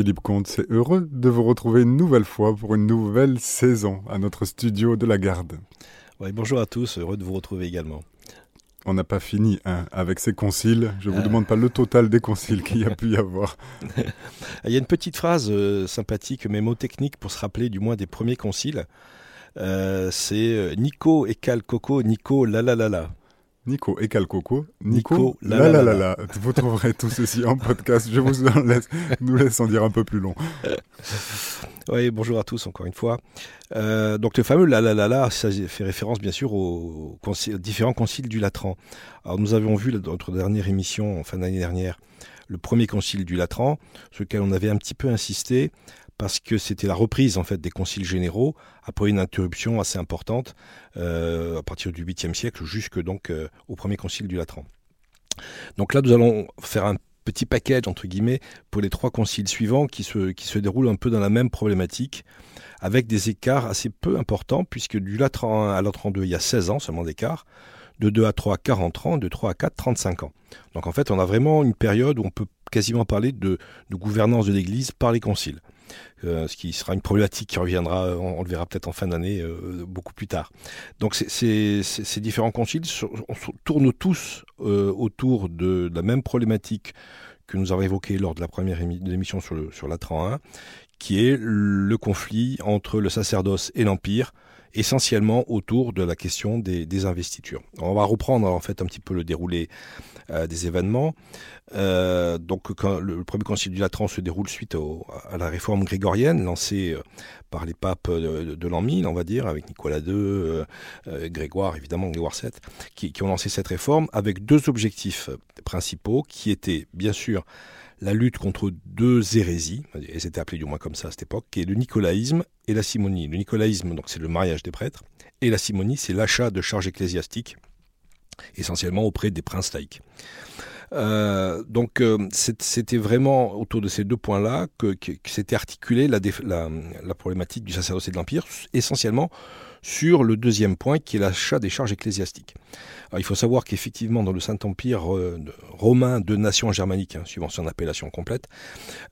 Philippe Comte, c'est heureux de vous retrouver une nouvelle fois pour une nouvelle saison à notre studio de la Garde. bonjour à tous, heureux de vous retrouver également. On n'a pas fini hein, avec ces conciles. Je ne vous euh. demande pas le total des conciles qu'il y a pu y avoir. Il y a une petite phrase euh, sympathique, mais mot technique pour se rappeler du moins des premiers conciles. Euh, c'est Nico et Cal Coco, Nico la la la la. Nico et Calcoco. Nico, la la la la. Vous trouverez tout ceci en podcast. Je vous en laisse, nous laisse en dire un peu plus long. oui, bonjour à tous encore une fois. Euh, donc le fameux la la la la, ça fait référence bien sûr aux, différents conciles du Latran. Alors nous avions vu dans notre dernière émission en fin d'année dernière le premier concile du Latran, sur lequel on avait un petit peu insisté parce que c'était la reprise en fait des conciles généraux après une interruption assez importante euh, à partir du 8e siècle jusque donc euh, au premier concile du Latran. Donc là nous allons faire un petit package entre guillemets pour les trois conciles suivants qui se, qui se déroulent un peu dans la même problématique avec des écarts assez peu importants puisque du Latran 1 à Latran 2 il y a 16 ans seulement d'écart de 2 à 3 40 ans, de 3 à 4 35 ans. Donc en fait on a vraiment une période où on peut quasiment parler de, de gouvernance de l'Église par les conciles. Euh, ce qui sera une problématique qui reviendra, on, le verra peut-être en fin d'année, euh, beaucoup plus tard. Donc ces différents conciles tournent tous euh, autour de, la même problématique que nous avons évoquée lors de la première émission sur, le, sur l'Atran 1, qui est le conflit entre le sacerdoce et l'Empire, essentiellement autour de la question des, investitures. On va reprendre en fait un petit peu le déroulé euh, des événements. Euh, donc le premier concile du Latran se déroule suite à la réforme grégorienne lancée euh, par les papes de, l'an 1000, on va dire, avec Nicolas II, Grégoire évidemment, Grégoire VII, qui ont lancé cette réforme avec deux objectifs principaux qui étaient bien sûr la lutte contre deux hérésies, elles étaient appelées du moins comme ça à cette époque, qui est le nicolaïsme et la simonie. Le nicolaïsme, donc, c'est le mariage des prêtres, et la simonie, c'est l'achat de charges ecclésiastiques, essentiellement auprès des princes laïcs. Euh, donc euh, c'était vraiment autour de ces deux points-là que, s'était articulée la, la, problématique du sacerdoce et de l'Empire, essentiellement sur le deuxième point qui est l'achat des charges ecclésiastiques. il faut savoir qu'effectivement dans le Saint-Empire euh, romain de nation germanique, hein, suivant son appellation complète,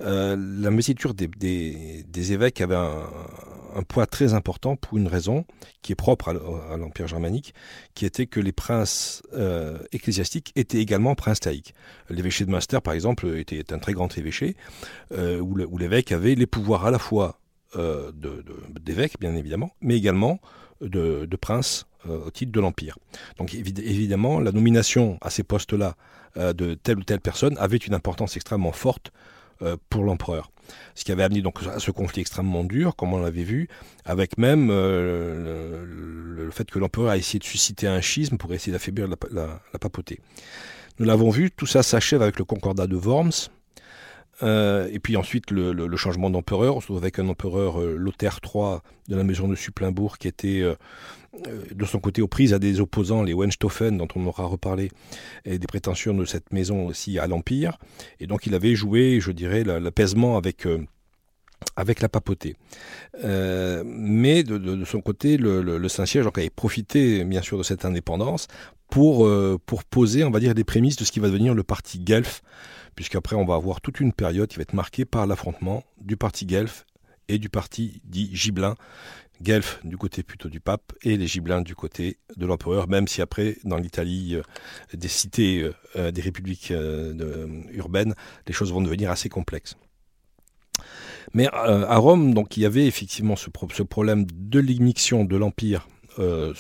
euh, la investiture des, évêques avait un, poids très important pour une raison qui est propre à, l'Empire germanique, qui était que les princes euh, ecclésiastiques étaient également princes laïcs. L'évêché de Münster, par exemple, était un très grand évêché, où l'évêque avait les pouvoirs à la fois euh, d'évêques, bien évidemment, mais également de, de princes euh, au titre de l'Empire. Donc évidemment, la nomination à ces postes-là euh, de telle ou telle personne avait une importance extrêmement forte pour l'empereur. Ce qui avait amené donc à ce conflit extrêmement dur, comme on l'avait vu, avec même le, fait que l'empereur a essayé de susciter un schisme pour essayer d'affaiblir la, la, papauté. Nous l'avons vu, tout ça s'achève avec le concordat de Worms, euh, et puis ensuite le, changement d'empereur, on se trouve avec un empereur euh, Lothaire III de la maison de Supplinbourg qui était euh, de son côté aux prises à des opposants, les Wenstoffen dont on aura reparlé, et des prétentions de cette maison aussi à l'Empire. Et donc il avait joué, je dirais, l'apaisement avec avec la papauté. mais de, son côté, le, Saint-Siège avait profité bien sûr de cette indépendance pour, pour poser, on va dire, des prémices de ce qui va devenir le parti Guelph puisqu'après on va avoir toute une période qui va être marquée par l'affrontement du parti Guelph et du parti dit Gibelin. Guelph du côté plutôt du pape et les Gibelins du côté de l'empereur, même si après, dans l'Italie, euh, des cités, euh, euh, des républiques urbaines, les choses vont devenir assez complexes. Mais à Rome, donc, il y avait effectivement ce, problème de l'immixtion de l'Empire euh,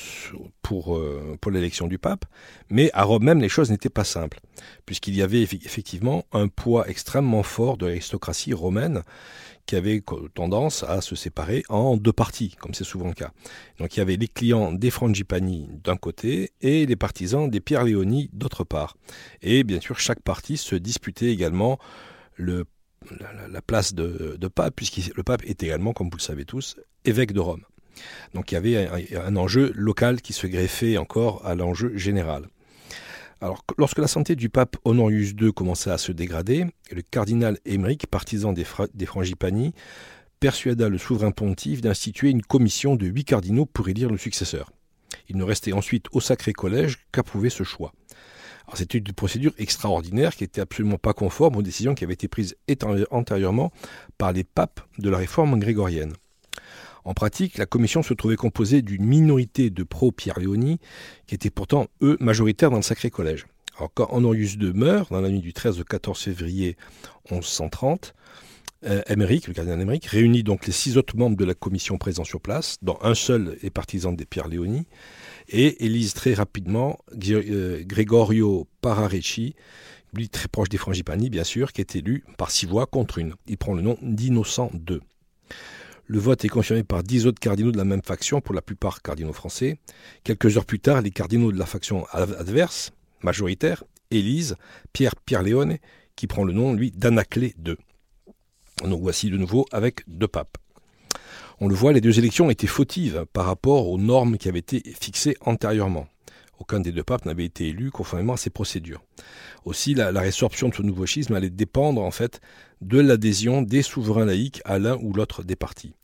pour, euh, pour l'élection du pape, mais à Rome même, les choses n'étaient pas simples, puisqu'il y avait effectivement un poids extrêmement fort de l'aristocratie romaine qui avait tendance à se séparer en deux parties, comme c'est souvent le cas. Donc il y avait les clients des Frangipani d'un côté et les partisans des Pierre Léoni d'autre part. Et bien sûr, chaque parti se disputait également le, la, place de, de pape, puisque le pape est également, comme vous le savez tous, évêque de Rome. Donc il y avait un, enjeu local qui se greffait encore à l'enjeu général. Alors, lorsque la santé du pape Honorius II commença à se dégrader, le cardinal Émeric, partisan des, des Frangipani, persuada le souverain pontife d'instituer une commission de huit cardinaux pour élire le successeur. Il ne restait ensuite au Sacré Collège qu'approuver ce choix. C'était une procédure extraordinaire qui n'était absolument pas conforme aux décisions qui avaient été prises antérieurement par les papes de la réforme grégorienne. En pratique, la commission se trouvait composée d'une minorité de pro-Pierre Léoni, qui étaient pourtant, eux, majoritaires dans le Sacré Collège. Alors, quand Honorius II meurt, dans la nuit du 13 au 14 février 1130, euh, le cardinal Émeric, réunit donc les six autres membres de la commission présents sur place, dont un seul est partisan des Pierre Léoni, et élise très rapidement euh, Gregorio Pararecci, lui très proche des Frangipani bien sûr, qui est élu par six voix contre une. Il prend le nom d'Innocent II. Le vote est confirmé par dix autres cardinaux de la même faction, pour la plupart cardinaux français. Quelques heures plus tard, les cardinaux de la faction adverse, majoritaire, élisent Pierre Pierre-Léone, qui prend le nom, lui, d'Anaclé II. Donc voici de nouveau avec deux papes. On le voit, les deux élections étaient fautives par rapport aux normes qui avaient été fixées antérieurement. Aucun des deux papes n'avait été élu conformément à ces procédures. Aussi, la, résorption de ce nouveau schisme allait dépendre en fait de l'adhésion des souverains laïcs à l'un ou l'autre des partis.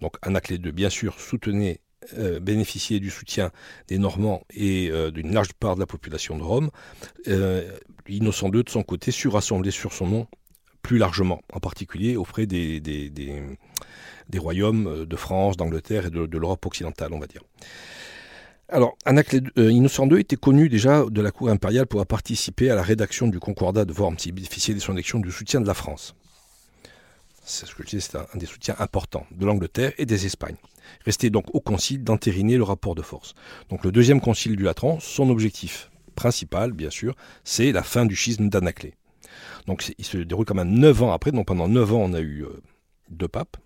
Donc Anaclé II, bien sûr, soutenait, euh, bénéficiait du soutien des Normands et euh, d'une large part de la population de Rome. Euh, Innocent II, de son côté, sut rassembler sur son nom plus largement, en particulier auprès des, royaumes de France, d'Angleterre et de, l'Europe occidentale, on va dire. Alors, Anaclé, Innocent II était connu déjà de la cour impériale pour avoir participé à la rédaction du Concordat de Worms. Il bénéficiait de son élection du soutien de la France. C'est un, des soutiens importants de l'Angleterre et des Espagnes. Restait donc au concile d'entériner le rapport de force. Donc le deuxième concile du Latran, son objectif principal, bien sûr, c'est la fin du schisme d'Anaclée. Donc il se déroule quand même neuf ans après, donc pendant neuf ans on a eu euh, deux papes.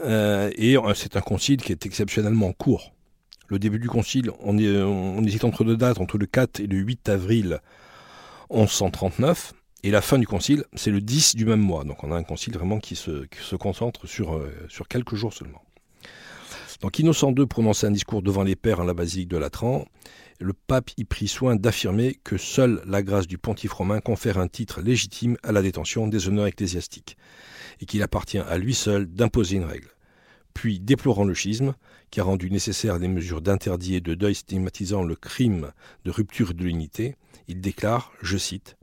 Euh, et c'est un concile qui est exceptionnellement court le début du concile, on, est, on hésite entre deux dates, entre le 4 et le 8 avril 1139. Et la fin du concile, c'est le 10 du même mois. Donc on a un concile vraiment qui se, concentre sur, euh, sur quelques jours seulement. Donc Innocent II prononçait un discours devant les pères en la basilique de Latran. Le pape y prit soin d'affirmer que seule la grâce du pontife romain confère un titre légitime à la détention des honneurs ecclésiastiques, et qu'il appartient à lui seul d'imposer une règle. Puis, déplorant le schisme, qui a rendu nécessaires les mesures d'interdit et de deuil stigmatisant le crime de rupture de l'unité, il déclare, je cite,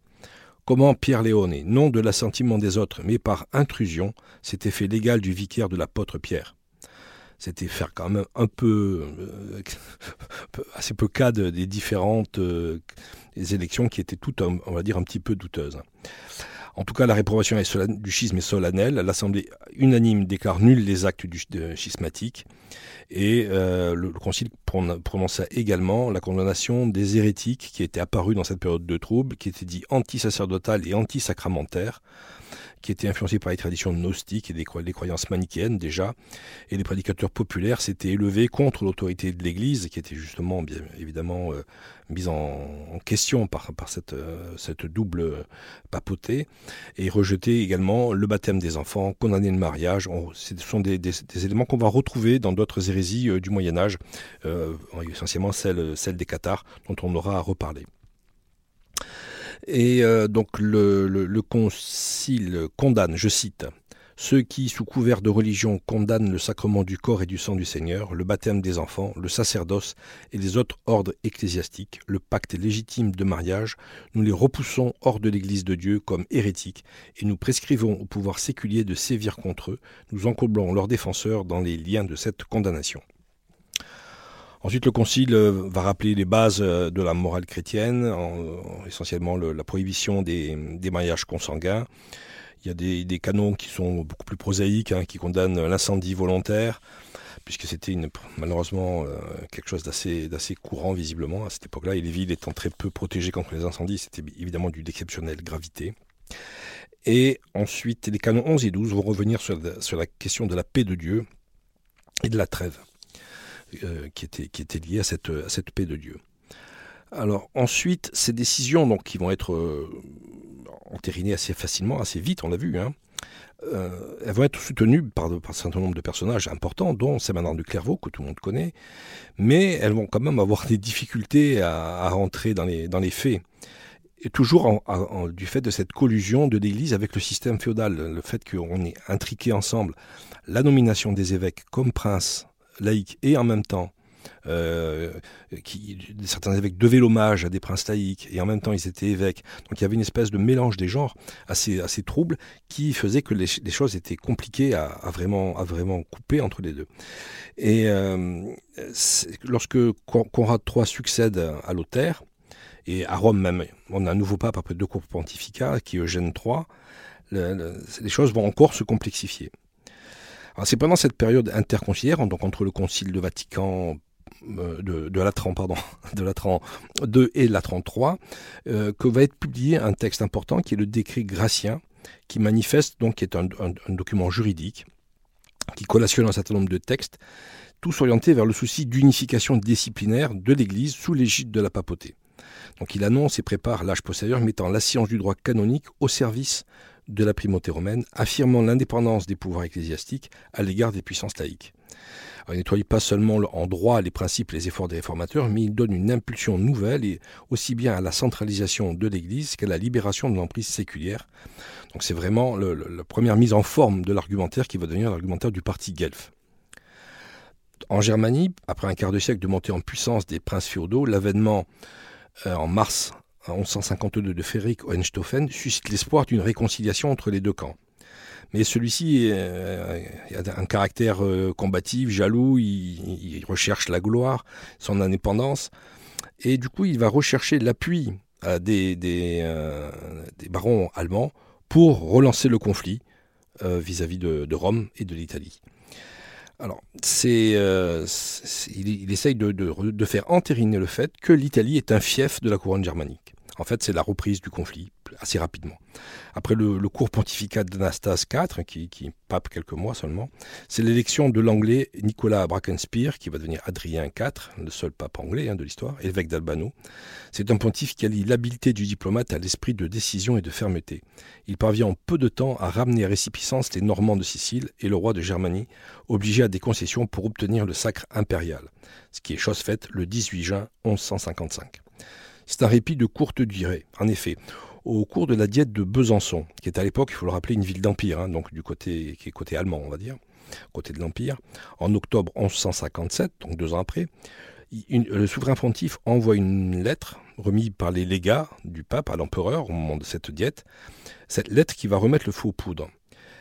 Comment Pierre Léone, non de l'assentiment des autres, mais par intrusion, s'était fait l'égal du vicaire de l'apôtre Pierre? C'était faire quand même un peu, euh, assez peu cas des différentes euh, élections qui étaient toutes, on va dire, un petit peu douteuses. En tout cas, la réprobation du schisme est solennelle. L'Assemblée unanime déclare nul les actes du, schismatique. Et euh, le, Concile prononça également la condamnation des hérétiques qui étaient apparus dans cette période de trouble, qui étaient dits antisacerdotales et antisacramentaires qui était influencé par les traditions gnostiques et des, croyances manichéennes déjà, et les prédicateurs populaires s'étaient élevés contre l'autorité de l'Église, qui était justement bien évidemment euh, mise en, question par, cette, euh, cette double papauté, et rejetaient également le baptême des enfants, condamner le mariage. ce sont des, éléments qu'on va retrouver dans d'autres hérésies euh, du Moyen Âge, essentiellement celle, celle des cathares, dont on aura à reparler. Et euh, donc le, concile condamne, je cite, ceux qui, sous couvert de religion, condamnent le sacrement du corps et du sang du Seigneur, le baptême des enfants, le sacerdoce et les autres ordres ecclésiastiques, le pacte légitime de mariage, nous les repoussons hors de l'Église de Dieu comme hérétiques et nous prescrivons au pouvoir séculier de sévir contre eux, nous encoblons leurs défenseurs dans les liens de cette condamnation. Ensuite, le Concile euh, va rappeler les bases euh, de la morale chrétienne, essentiellement la prohibition des, mariages consanguins. Il y a des, canons qui sont beaucoup plus prosaïques, hein, qui condamnent l'incendie volontaire, puisque c'était malheureusement euh, quelque chose d'assez courant visiblement à cette époque-là, et les villes étant très peu protégées contre les incendies, c'était évidemment d'une exceptionnelle gravité. Et ensuite, les canons 11 et 12 vont revenir sur la question de la paix de Dieu et de la trêve. Euh, qui, était, qui liée à cette, paix de Dieu. Alors ensuite, ces décisions qui vont être euh, entérinées assez facilement, assez vite, on l'a vu, hein, euh, elles vont être soutenues par, un certain nombre de personnages importants, dont Saint Bernard de Clairvaux, que tout le monde connaît, mais elles vont quand même avoir des difficultés à, rentrer dans les, faits. Et toujours du fait de cette collusion de l'Église avec le système féodal, le fait qu'on ait intriqué ensemble la nomination des évêques comme princes laïque et en même temps euh, qui, certains évêques devaient l'hommage à des princes laïcs, et en même temps ils étaient évêques. Donc il y avait une espèce de mélange des genres assez, assez trouble qui faisait que les, choses étaient compliquées à, vraiment, à vraiment couper entre les deux. Et euh, lorsque Conrad III succède à Lothaire, et à Rome même, on a un nouveau pape après deux cours pontificats, qui est Eugène III, les choses vont encore se complexifier. C'est pendant cette période interconciliaire, donc entre le concile de Vatican euh, de, Latran, pardon, de Latran 2 et Latran 3, euh, que va être publié un texte important qui est le décret gratien, qui manifeste, donc, qui est un, document juridique, qui collationne un certain nombre de textes, tous orientés vers le souci d'unification disciplinaire de l'Église sous l'égide de la papauté. Donc il annonce et prépare l'âge postérieur mettant la science du droit canonique au service de la primauté romaine, affirmant l'indépendance des pouvoirs ecclésiastiques à l'égard des puissances laïques. il ne nettoie pas seulement en droit les principes et les efforts des réformateurs, mais il donne une impulsion nouvelle et aussi bien à la centralisation de l'Église qu'à la libération de l'emprise séculière. Donc c'est vraiment la première mise en forme de l'argumentaire qui va devenir l'argumentaire du parti Guelph. En Germanie, après un quart de siècle de montée en puissance des princes féodaux, l'avènement euh, en mars 1152 de Frédéric Hohenstaufen suscite l'espoir d'une réconciliation entre les deux camps. Mais celui-ci euh, a un caractère euh, combatif, jaloux, il, recherche la gloire, son indépendance, et du coup il va rechercher l'appui euh, des, barons allemands pour relancer le conflit vis-à-vis de, Rome et de l'Italie. Alors, il, essaye de, faire entériner le fait que l'Italie est un fief de la couronne germanique. En fait, c'est la reprise du conflit assez rapidement. Après le, court pontificat d'Anastase IV, qui, pape quelques mois seulement, c'est l'élection de l'anglais Nicolas Brackenspire, qui va devenir Adrien IV, le seul pape anglais hein, de l'histoire, évêque d'Albano. C'est un pontife qui allie l'habileté du diplomate à l'esprit de décision et de fermeté. Il parvient en peu de temps à ramener à récipicence les Normands de Sicile et le roi de Germanie, obligé à des concessions pour obtenir le sacre impérial, ce qui est chose faite le 18 juin 1155. C'est un répit de courte durée. En effet, au cours de la diète de Besançon, qui est à l'époque, il faut le rappeler, une ville d'empire, hein, donc du côté qui est côté allemand, on va dire, côté de l'empire, en octobre 1157, donc deux ans après, le souverain pontife envoie une lettre remise par les légats du pape à l'empereur au moment de cette diète, cette lettre qui va remettre le feu aux poudres.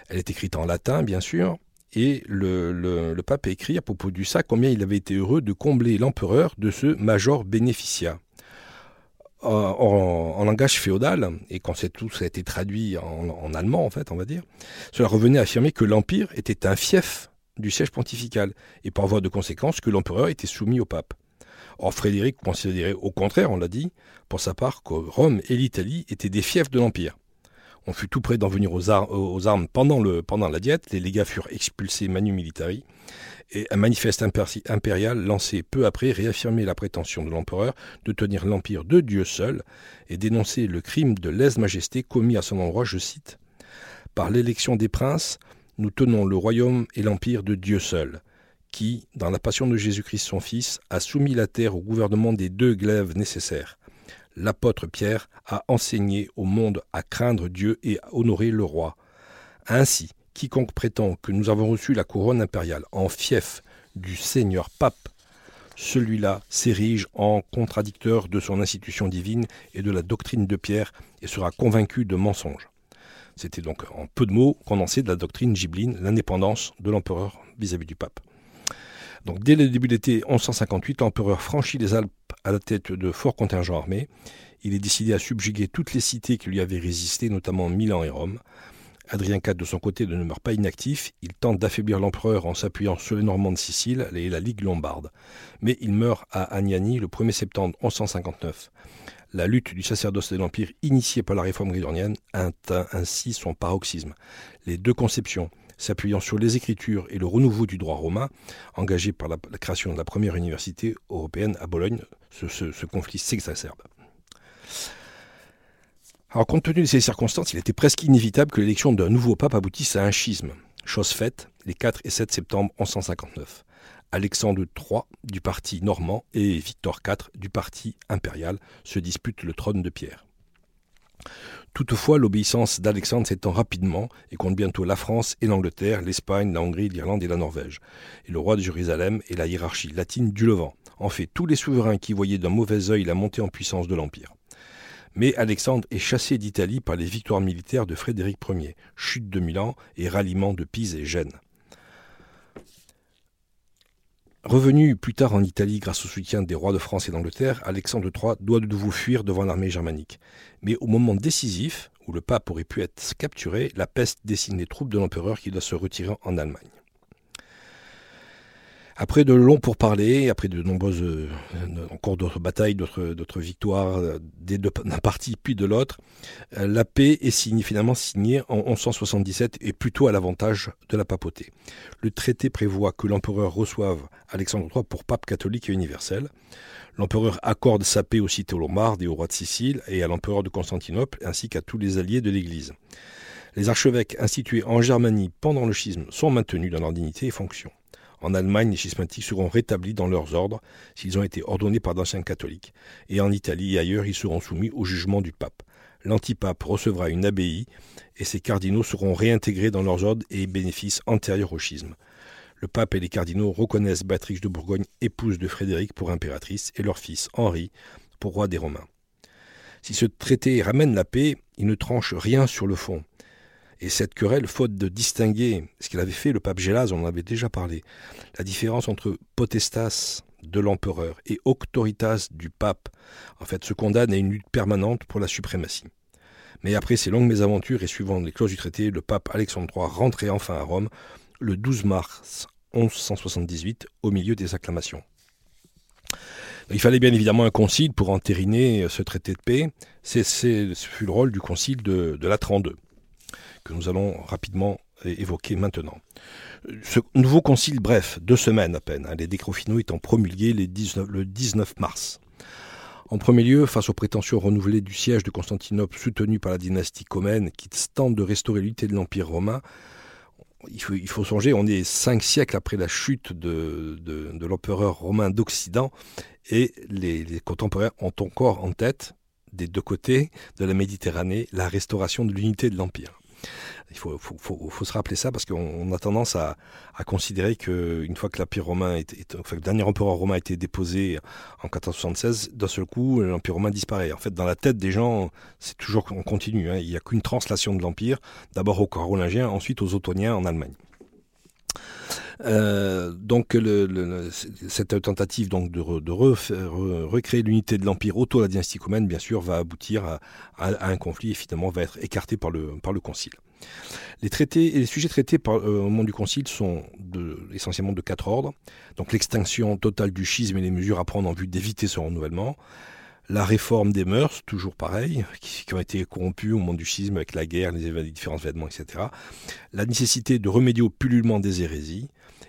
Elle est écrite en latin, bien sûr, et le, pape écrit à propos du sac combien il avait été heureux de combler l'empereur de ce major bénéficia en, langage féodal, et quand tout ça a été traduit en, allemand, en fait, on va dire, cela revenait à affirmer que l'Empire était un fief du siège pontifical, et par voie de conséquence que l'empereur était soumis au pape. Or, Frédéric considérait au contraire, on l'a dit, pour sa part, que Rome et l'Italie étaient des fiefs de l'Empire. On fut tout près d'en venir aux, armes pendant, la diète, les légats furent expulsés manu militari, et un manifeste impérial lancé peu après réaffirmait la prétention de l'empereur de tenir l'empire de Dieu seul et dénoncer le crime de lèse-majesté commis à son endroit, je cite Par l'élection des princes, nous tenons le royaume et l'empire de Dieu seul, qui, dans la passion de Jésus-Christ son Fils, a soumis la terre au gouvernement des deux glaives nécessaires. L'apôtre Pierre a enseigné au monde à craindre Dieu et à honorer le roi. Ainsi, quiconque prétend que nous avons reçu la couronne impériale en fief du Seigneur pape, celui-là s'érige en contradicteur de son institution divine et de la doctrine de Pierre et sera convaincu de mensonges. C'était donc en peu de mots condensé de la doctrine gibline, l'indépendance de l'empereur vis-à-vis du pape. Donc dès le début de l'été 1158, l'empereur franchit les Alpes à la tête de forts contingents armés. Il est décidé à subjuguer toutes les cités qui lui avaient résisté, notamment Milan et Rome. Adrien IV, de son côté, ne demeure pas inactif. Il tente d'affaiblir l'empereur en s'appuyant sur les Normands de Sicile et la Ligue lombarde. Mais il meurt à Agnani le 1er septembre 1159. La lutte du sacerdoce de l'Empire, initiée par la réforme grégorienne, atteint ainsi son paroxysme. Les deux conceptions, s'appuyant sur les Écritures et le renouveau du droit romain, engagé par la, création de la première université européenne à Bologne, ce conflit s'exacerbe. Alors, compte tenu de ces circonstances, il était presque inévitable que l'élection d'un nouveau pape aboutisse à un schisme. Chose faite, les 4 et 7 septembre 1159. Alexandre III du parti normand et Victor IV du parti impérial se disputent le trône de Pierre. Toutefois, l'obéissance d'Alexandre s'étend rapidement et compte bientôt la France et l'Angleterre, l'Espagne, la Hongrie, l'Irlande et la Norvège. Et le roi de Jérusalem et la hiérarchie latine du Levant. En fait, tous les souverains qui voyaient d'un mauvais œil la montée en puissance de l'Empire. Mais Alexandre est chassé d'Italie par les victoires militaires de Frédéric Ier, chute de Milan et ralliement de Pise et Gênes. Revenu plus tard en Italie grâce au soutien des rois de France et d'Angleterre, Alexandre III doit de nouveau fuir devant l'armée germanique. Mais au moment décisif, où le pape aurait pu être capturé, la peste dessine les troupes de l'empereur qui doit se retirer en Allemagne. Après de longs pourparlers, après de nombreuses, euh, encore d'autres batailles, d'autres victoires euh, d'un parti puis de l'autre, euh, la paix est signée, finalement signée en 1177 et plutôt à l'avantage de la papauté. Le traité prévoit que l'empereur reçoive Alexandre III pour pape catholique et universel. L'empereur accorde sa paix aux cités lombardes et au roi de Sicile et à l'empereur de Constantinople ainsi qu'à tous les alliés de l'Église. Les archevêques institués en Germanie pendant le schisme sont maintenus dans leur dignité et fonction. En Allemagne, les schismatiques seront rétablis dans leurs ordres s'ils ont été ordonnés par d'anciens catholiques. Et en Italie et ailleurs, ils seront soumis au jugement du pape. L'antipape recevra une abbaye et ses cardinaux seront réintégrés dans leurs ordres et bénéfices antérieurs au schisme. Le pape et les cardinaux reconnaissent Béatrix de Bourgogne, épouse de Frédéric, pour impératrice et leur fils Henri pour roi des Romains. Si ce traité ramène la paix, il ne tranche rien sur le fond. Et cette querelle, faute de distinguer ce qu'il avait fait le pape Gélase, on en avait déjà parlé, la différence entre potestas de l'empereur et auctoritas du pape, en fait, se condamne à une lutte permanente pour la suprématie. Mais après ces longues mésaventures et suivant les clauses du traité, le pape Alexandre III rentrait enfin à Rome le 12 mars 1178 au milieu des acclamations. Il fallait bien évidemment un concile pour entériner ce traité de paix. C'est, ce fut le rôle du concile de, de la 32 que nous allons rapidement évoquer maintenant. Ce nouveau concile, bref, deux semaines à peine, hein, les décrets finaux étant promulgués le 19 mars. En premier lieu, face aux prétentions renouvelées du siège de Constantinople soutenu par la dynastie comène qui tente de restaurer l'unité de l'Empire romain, il faut, songer, on est cinq siècles après la chute de, l'empereur romain d'Occident et les contemporains ont encore en tête, des deux côtés de la Méditerranée, la restauration de l'unité de l'Empire. Il faut, se rappeler ça parce qu'on a tendance à, considérer qu'une fois que l'Empire romain est, le dernier empereur romain a été déposé en 1476, d'un seul coup, l'Empire romain disparaît. En fait, dans la tête des gens, c'est toujours on continue. Hein. Il n'y a qu'une translation de l'Empire, d'abord aux Carolingiens, ensuite aux Ottoniens en Allemagne. Euh, donc cette tentative donc de, recréer l'unité de l'empire autour de la dynastie comène, bien sûr, va aboutir à, un conflit et finalement va être écarté par le, par le concile. Les traités les sujets traités euh, au moment du concile sont essentiellement de quatre ordres. Donc l'extinction totale du schisme et les mesures à prendre en vue d'éviter ce renouvellement. La réforme des mœurs, toujours pareil, qui, ont été corrompues au moment du schisme avec la guerre, les, différents événements, etc. La nécessité de remédier au pullulement des hérésies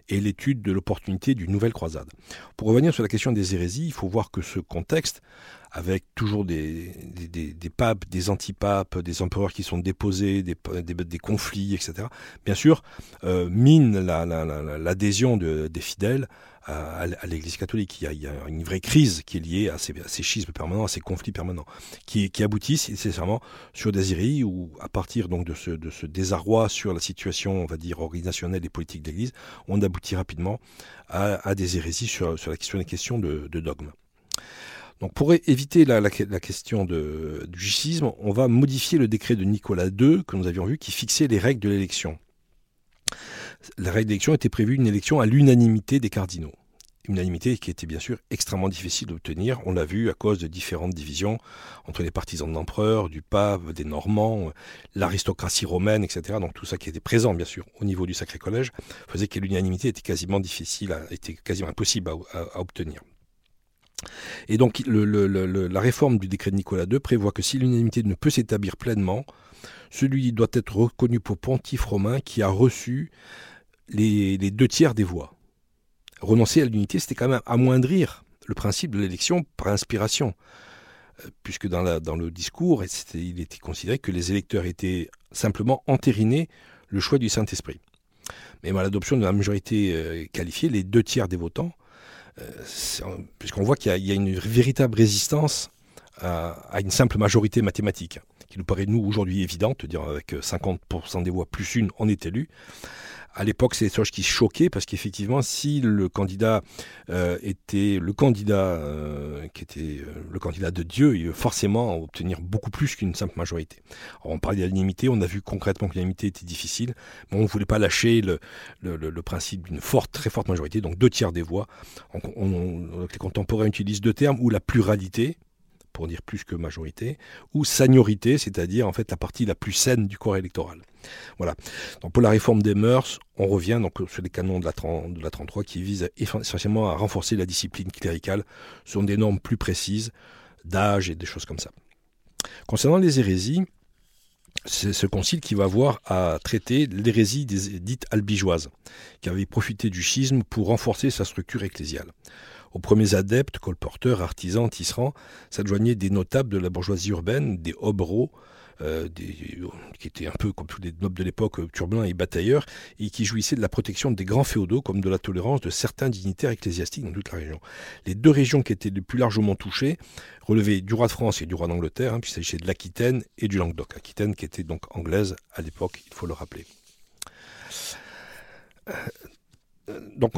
et l'étude de l'opportunité d'une nouvelle croisade. Pour revenir sur la question des hérésies, il faut voir que ce contexte, avec toujours des, des, papes, des antipapes, des empereurs qui sont déposés, des, des conflits, etc., bien sûr, euh, mine l'adhésion des fidèles à, l'Église catholique. Il y, a, une vraie crise qui est liée à ces, schismes permanents, à ces conflits permanents, qui, aboutissent nécessairement sur des hérésies où, à partir de ce, de désarroi sur la situation, on va dire, organisationnelle et politique de l'Église, on aboutit rapidement à, des hérésies sur, la question questions de, dogme. Donc pour éviter la, question de, du schisme, on va modifier le décret de Nicolas II que nous avions vu qui fixait les règles de l'élection la règle d'élection était prévue une élection à l'unanimité des cardinaux. Unanimité qui était bien sûr extrêmement difficile d'obtenir, on l'a vu à cause de différentes divisions entre les partisans de l'empereur, du pape, des Normands, l'aristocratie romaine, etc. Donc tout ça qui était présent bien sûr au niveau du Sacré Collège faisait que l'unanimité était quasiment difficile, était quasiment impossible à, obtenir. Et donc la réforme du décret de Nicolas II prévoit que si l'unanimité ne peut s'établir pleinement, celui doit être reconnu pour pontife romain qui a reçu les, deux tiers des voix. Renoncer à l'unité, c'était quand même amoindrir le principe de l'élection par inspiration, euh, puisque dans, le discours, il était considéré que les électeurs étaient simplement entérinés le choix du Saint-Esprit. Mais à l'adoption de la majorité euh, qualifiée, les deux tiers des votants, euh, puisqu'on voit qu'il y, a une véritable résistance à, une simple majorité mathématique. qui nous paraît nous aujourd'hui évidente, dire avec 50% des voix plus une, on est élu à l'époque, c'est des qui choquaient parce qu'effectivement, si le candidat euh, était le candidat euh, qui était euh, le candidat de Dieu, il forcément obtenir beaucoup plus qu'une simple majorité. on parlait d'unanimité, on a vu concrètement que l'unanimité était difficile, mais on ne voulait pas lâcher le, le, principe d'une forte, très forte majorité, donc deux tiers des voix. les contemporains utilisent deux termes ou la pluralité, pour dire plus que majorité, ou seniorité, c'est-à-dire en fait la partie la plus saine du corps électoral. Voilà. Pour la réforme des mœurs, on revient sur les canons de la, de la 33 qui visent essentiellement à renforcer la discipline cléricale sur des normes plus précises d'âge et des choses comme ça. Concernant les hérésies, c'est ce concile qui va avoir à traiter l'hérésie dites albigeoises, qui avait profité du schisme pour renforcer sa structure ecclésiale. Aux premiers adeptes, colporteurs, artisans, tisserands, s'adjoignaient des notables de la bourgeoisie urbaine, des hobereaux, euh, qui étaient un peu comme tous les nobles de l'époque, euh, et batailleurs, et qui jouissaient de la protection des grands féodaux comme de la tolérance de certains dignitaires ecclésiastiques dans toute la région. Les deux régions qui étaient les plus largement touchées relevaient du roi de France et du roi d'Angleterre, hein, puisqu'il s'agissait de l'Aquitaine et du Languedoc. Aquitaine qui était donc anglaise à l'époque, il faut le rappeler. Euh, donc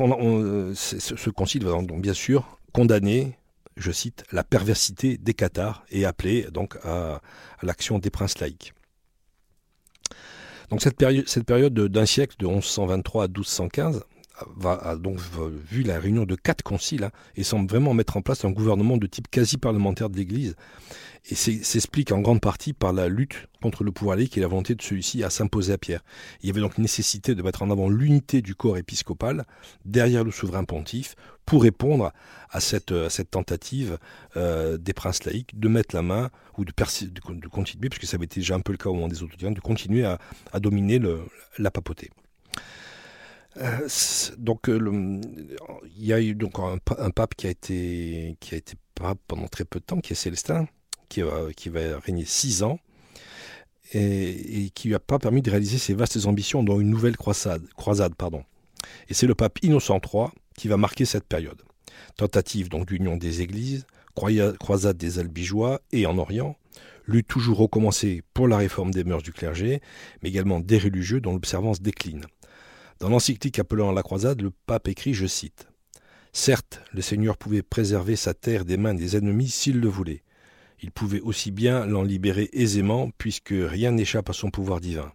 ce concile va donc bien sûr condamner, je cite, la perversité des cathares et appeler donc à, l'action des princes laïcs. Donc cette période, cette période d'un siècle de 1123 à 1215 va, a donc vu la réunion de quatre conciles hein, et semble vraiment mettre en place un gouvernement de type quasi parlementaire de l'Église et s'explique en grande partie par la lutte contre le pouvoir laïque et la volonté de celui-ci à s'imposer à Pierre. Il y avait donc nécessité de mettre en avant l'unité du corps épiscopal derrière le souverain pontife pour répondre à cette, cette tentative euh, des princes laïcs de mettre la main ou de, de, continuer, puisque ça avait été déjà un peu le cas au moment des autres de continuer à, dominer le, la papauté. Euh, donc, euh, il y a eu donc un, pape qui a été qui a été pape pendant très peu de temps, qui est Célestin, qui va, qui va régner six ans, et, qui lui a pas permis de réaliser ses vastes ambitions dans une nouvelle croisade. Et c'est le pape Innocent III qui va marquer cette période. Tentative donc d'union des églises, croisade des albigeois et en Orient, lutte toujours recommencée pour la réforme des mœurs du clergé, mais également des religieux dont l'observance décline. Dans l'encyclique appelant à la croisade, le pape écrit, je cite, Certes, le Seigneur pouvait préserver sa terre des mains des ennemis s'il le voulait. Il pouvait aussi bien l'en libérer aisément, puisque rien n'échappe à son pouvoir divin.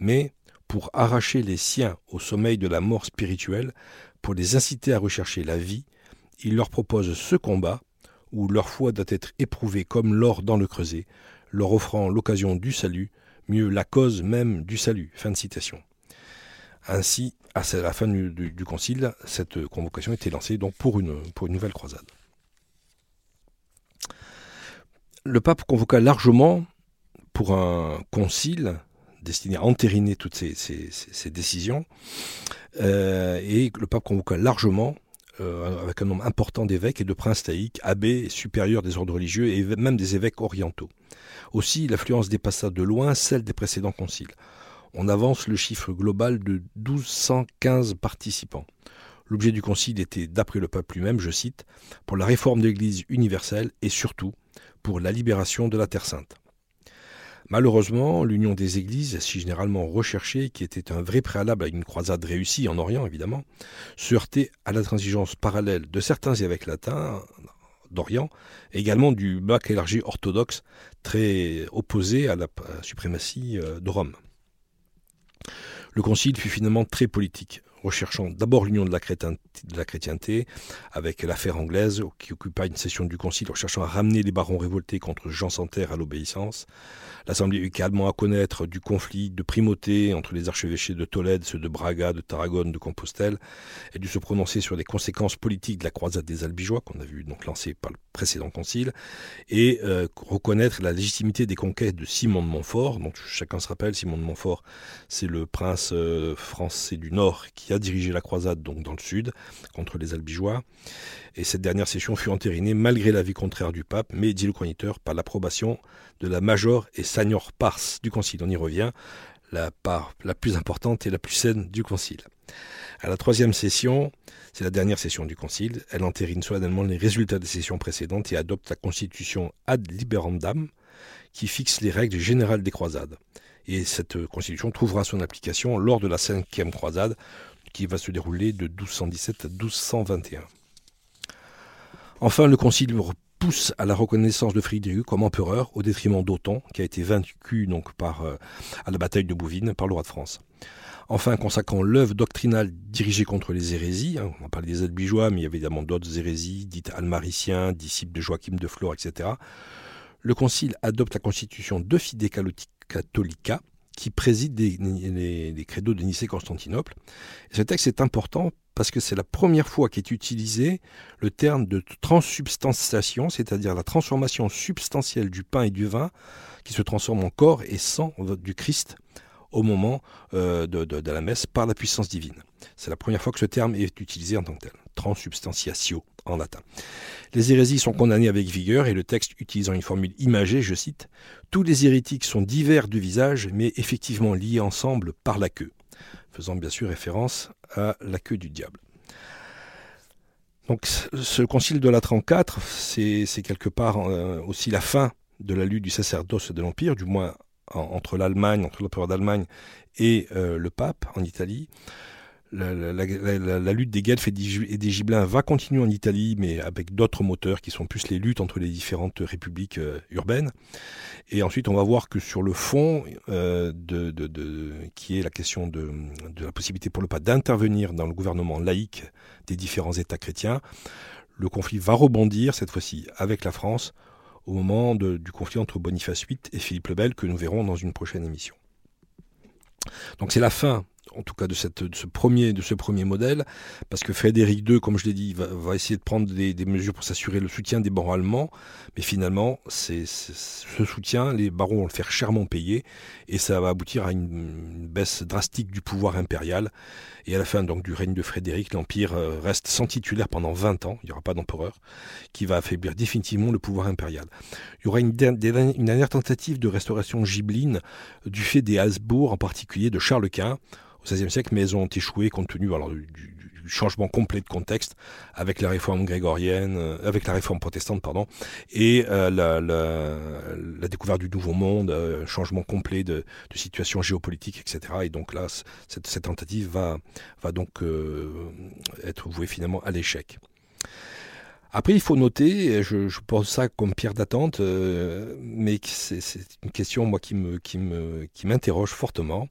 Mais, pour arracher les siens au sommeil de la mort spirituelle, pour les inciter à rechercher la vie, il leur propose ce combat, où leur foi doit être éprouvée comme l'or dans le creuset, leur offrant l'occasion du salut, mieux la cause même du salut. Fin citation. Ainsi, à la fin du, concile, cette convocation était lancée donc pour une, pour une nouvelle croisade. Le pape convoqua largement pour un concile destiné à entériner toutes ces, décisions, euh, et le pape convoqua largement euh, avec un nombre important d'évêques et de princes laïcs, abbés, supérieurs des ordres religieux et même des évêques orientaux. Aussi, l'affluence dépassa de loin celle des précédents conciles on avance le chiffre global de 1215 participants. L'objet du concile était, d'après le pape lui-même, je cite, pour la réforme de l'Église universelle et surtout pour la libération de la Terre sainte. Malheureusement, l'union des églises, si généralement recherchée, qui était un vrai préalable à une croisade réussie en Orient évidemment, se heurtait à la transigence parallèle de certains évêques latins d'Orient, également du bac élargi orthodoxe, très opposé à la suprématie euh, de Rome. Le concile fut finalement très politique, recherchant d'abord l'union de, la chrétienté, avec l'affaire anglaise qui occupa une session du concile, recherchant à ramener les barons révoltés contre Jean Santerre à l'obéissance, L'Assemblée eut également à connaître du conflit de primauté entre les archevêchés de Tolède, ceux de Braga, de Tarragone, de Compostelle, et dut se prononcer sur les conséquences politiques de la croisade des Albigeois, qu'on a vu donc lancée par le précédent concile, et euh, reconnaître la légitimité des conquêtes de Simon de Montfort. Donc chacun se rappelle, Simon de Montfort, c'est le prince euh, français du Nord qui a dirigé la croisade donc dans le sud contre les Albigeois. Et cette dernière session fut entérinée malgré l'avis contraire du pape, mais, dit le chroniqueur, par l'approbation de la major et senior pars du concile. On y revient, la part la plus importante et la plus saine du concile. À la troisième session, c'est la dernière session du concile, elle entérine solennellement les résultats des sessions précédentes et adopte la constitution ad liberandam, qui fixe les règles générales des croisades. Et cette constitution trouvera son application lors de la cinquième croisade, qui va se dérouler de 1217 à 1221. Enfin, le concile pousse à la reconnaissance de Frédéric comme empereur au détriment d'Othon, qui a été vaincu donc par, euh, à la bataille de Bouvines par le roi de France. Enfin, consacrant l'œuvre doctrinale dirigée contre les hérésies, hein, on parle des Albigeois, mais il y avait évidemment d'autres hérésies, dites almariciens, disciples de Joachim de Flore, etc. Le Concile adopte la constitution de Fide Catholica, qui préside les, les, credos de Nicée-Constantinople. Ce texte est important parce que c'est la première fois qu'est utilisé le terme de transsubstantiation, c'est-à-dire la transformation substantielle du pain et du vin qui se transforment en corps et sang du Christ au moment euh, de, la messe par la puissance divine. C'est la première fois que ce terme est utilisé en tant que tel. Transsubstantiatio en latin. Les hérésies sont condamnées avec vigueur et le texte utilisant une formule imagée, je cite, Tous les hérétiques sont divers du visage mais effectivement liés ensemble par la queue, faisant bien sûr référence à la queue du diable. Donc ce concile de la 34, c'est quelque part euh, aussi la fin de la lutte du sacerdoce de l'Empire, du moins entre l'Allemagne, entre l'empereur d'Allemagne et euh, le pape en Italie. La, lutte des Guelfes et des Gibelins va continuer en Italie, mais avec d'autres moteurs qui sont plus les luttes entre les différentes républiques euh, urbaines. Et ensuite, on va voir que sur le fond, euh, de, qui est la question de, la possibilité pour le pape d'intervenir dans le gouvernement laïque des différents États chrétiens, le conflit va rebondir, cette fois-ci avec la France, au moment du conflit entre Boniface VIII et Philippe le Bel que nous verrons dans une prochaine émission. Donc c'est la fin en tout cas de, cette, de, ce premier, de ce premier modèle, parce que Frédéric II, comme je l'ai dit, va, essayer de prendre des, mesures pour s'assurer le soutien des barons allemands, mais finalement, c'est, ce soutien, les barons vont le faire chèrement payer, et ça va aboutir à une, baisse drastique du pouvoir impérial. Et à la fin donc du règne de Frédéric, l'Empire euh, reste sans titulaire pendant 20 ans, il n'y aura pas d'empereur, qui va affaiblir définitivement le pouvoir impérial. Il y aura une, dernière tentative de restauration gibeline du fait des Habsbourg, en particulier de Charles Quint, XVIe siècle, mais elles ont échoué compte tenu du, changement complet de contexte avec la réforme grégorienne, euh, avec la réforme protestante, pardon, et euh, la, découverte du Nouveau Monde, euh, changement complet de, situation géopolitique, etc. Et donc là, cette, tentative va, donc être vouée finalement à l'échec. Après, il faut noter, je, je pose ça comme pierre d'attente, mais c'est une question moi qui m'interroge fortement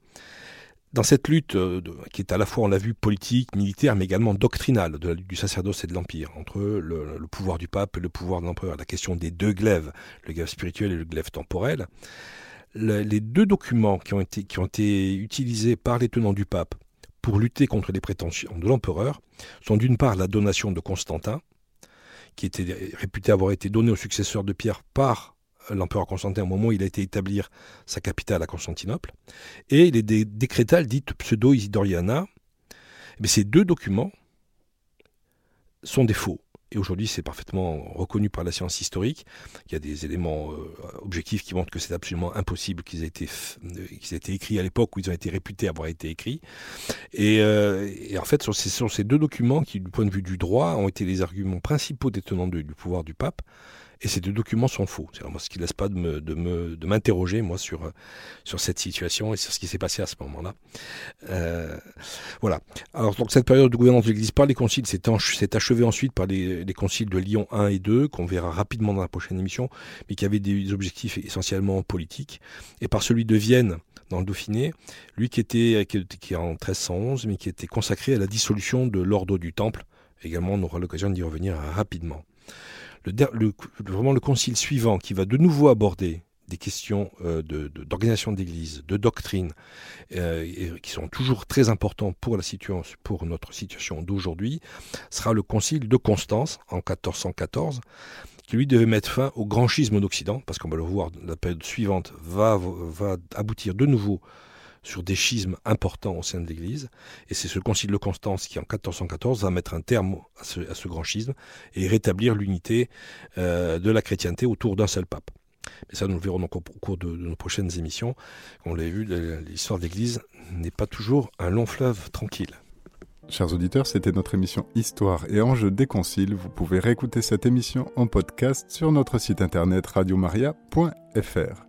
dans cette lutte, euh, qui est à la fois, on l'a vu, politique, militaire, mais également doctrinale, du sacerdoce et de l'Empire, entre le, pouvoir du pape et le pouvoir de l'empereur, la question des deux glaives, le glaive spirituel et le glaive temporel, les deux documents qui ont, été, utilisés par les tenants du pape pour lutter contre les prétentions de l'empereur sont d'une part la donation de Constantin, qui était réputé avoir été donné au successeur de Pierre par l'empereur Constantin au moment où il a été établir sa capitale à Constantinople, et les décrétales dites pseudo-isidoriana. Mais ces deux documents sont des faux. Et aujourd'hui, c'est parfaitement reconnu par la science historique. Il y a des éléments euh, objectifs qui montrent que c'est absolument impossible qu'ils aient, été, euh, aient été écrits à l'époque où ils ont été réputés avoir été écrits. Et, euh, en fait, ce sont ces deux documents qui, du point de vue du droit, ont été les arguments principaux des tenants du pouvoir du pape et ces deux documents sont faux. C'est ce qui ne laisse pas de, me, de, m'interroger, moi, sur, sur cette situation et sur ce qui s'est passé à ce moment-là. Euh, voilà. Alors, donc, cette période de gouvernance de l'Église par les conciles s'est, achevée ensuite par les, les, conciles de Lyon 1 et 2, qu'on verra rapidement dans la prochaine émission, mais qui avaient des objectifs essentiellement politiques, et par celui de Vienne, dans le Dauphiné, lui qui était qui en 1311, mais qui était consacré à la dissolution de l'ordre du Temple. Également, on aura l'occasion d'y revenir rapidement le, vraiment le concile suivant qui va de nouveau aborder des questions euh, d'organisation d'église, de doctrine, euh, qui sont toujours très importants pour, la situation, pour notre situation d'aujourd'hui, sera le concile de Constance en 1414, qui lui devait mettre fin au grand schisme d'Occident, parce qu'on va le voir, la période suivante va, va aboutir de nouveau sur des schismes importants au sein de l'Église. Et c'est ce concile de Constance qui, en 1414, va mettre un terme à ce, grand schisme et rétablir l'unité euh, de la chrétienté autour d'un seul pape. Mais ça, nous le verrons donc au, cours de, nos prochaines émissions. On l'a vu, l'histoire de l'Église n'est pas toujours un long fleuve tranquille. Chers auditeurs, c'était notre émission Histoire et enjeux des conciles. Vous pouvez réécouter cette émission en podcast sur notre site internet radiomaria.fr.